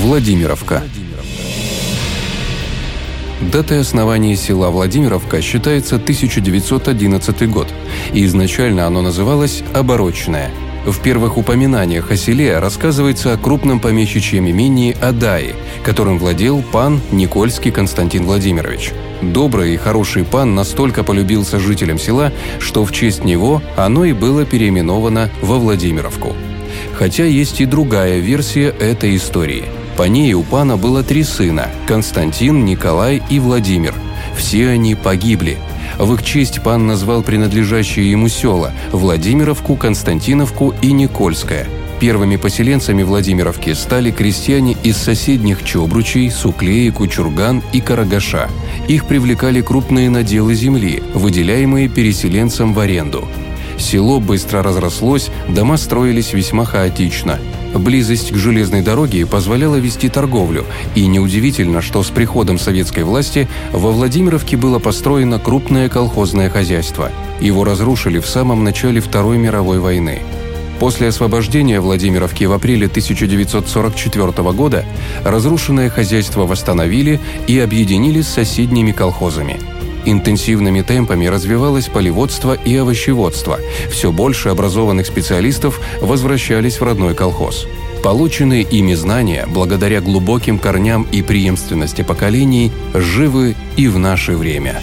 Владимировка. Датой основания села Владимировка считается 1911 год, и изначально оно называлось Оборочное. В первых упоминаниях о селе рассказывается о крупном помещичьем имении Адаи, которым владел пан Никольский Константин Владимирович. Добрый и хороший пан настолько полюбился жителям села, что в честь него оно и было переименовано во Владимировку. Хотя есть и другая версия этой истории – по ней у пана было три сына – Константин, Николай и Владимир. Все они погибли. В их честь пан назвал принадлежащие ему села – Владимировку, Константиновку и Никольское. Первыми поселенцами Владимировки стали крестьяне из соседних Чобручей, Суклеи, Кучурган и Карагаша. Их привлекали крупные наделы земли, выделяемые переселенцам в аренду. Село быстро разрослось, дома строились весьма хаотично – Близость к железной дороге позволяла вести торговлю, и неудивительно, что с приходом советской власти во Владимировке было построено крупное колхозное хозяйство. Его разрушили в самом начале Второй мировой войны. После освобождения Владимировки в апреле 1944 года разрушенное хозяйство восстановили и объединили с соседними колхозами – Интенсивными темпами развивалось поливодство и овощеводство. Все больше образованных специалистов возвращались в родной колхоз. Полученные ими знания, благодаря глубоким корням и преемственности поколений, живы и в наше время.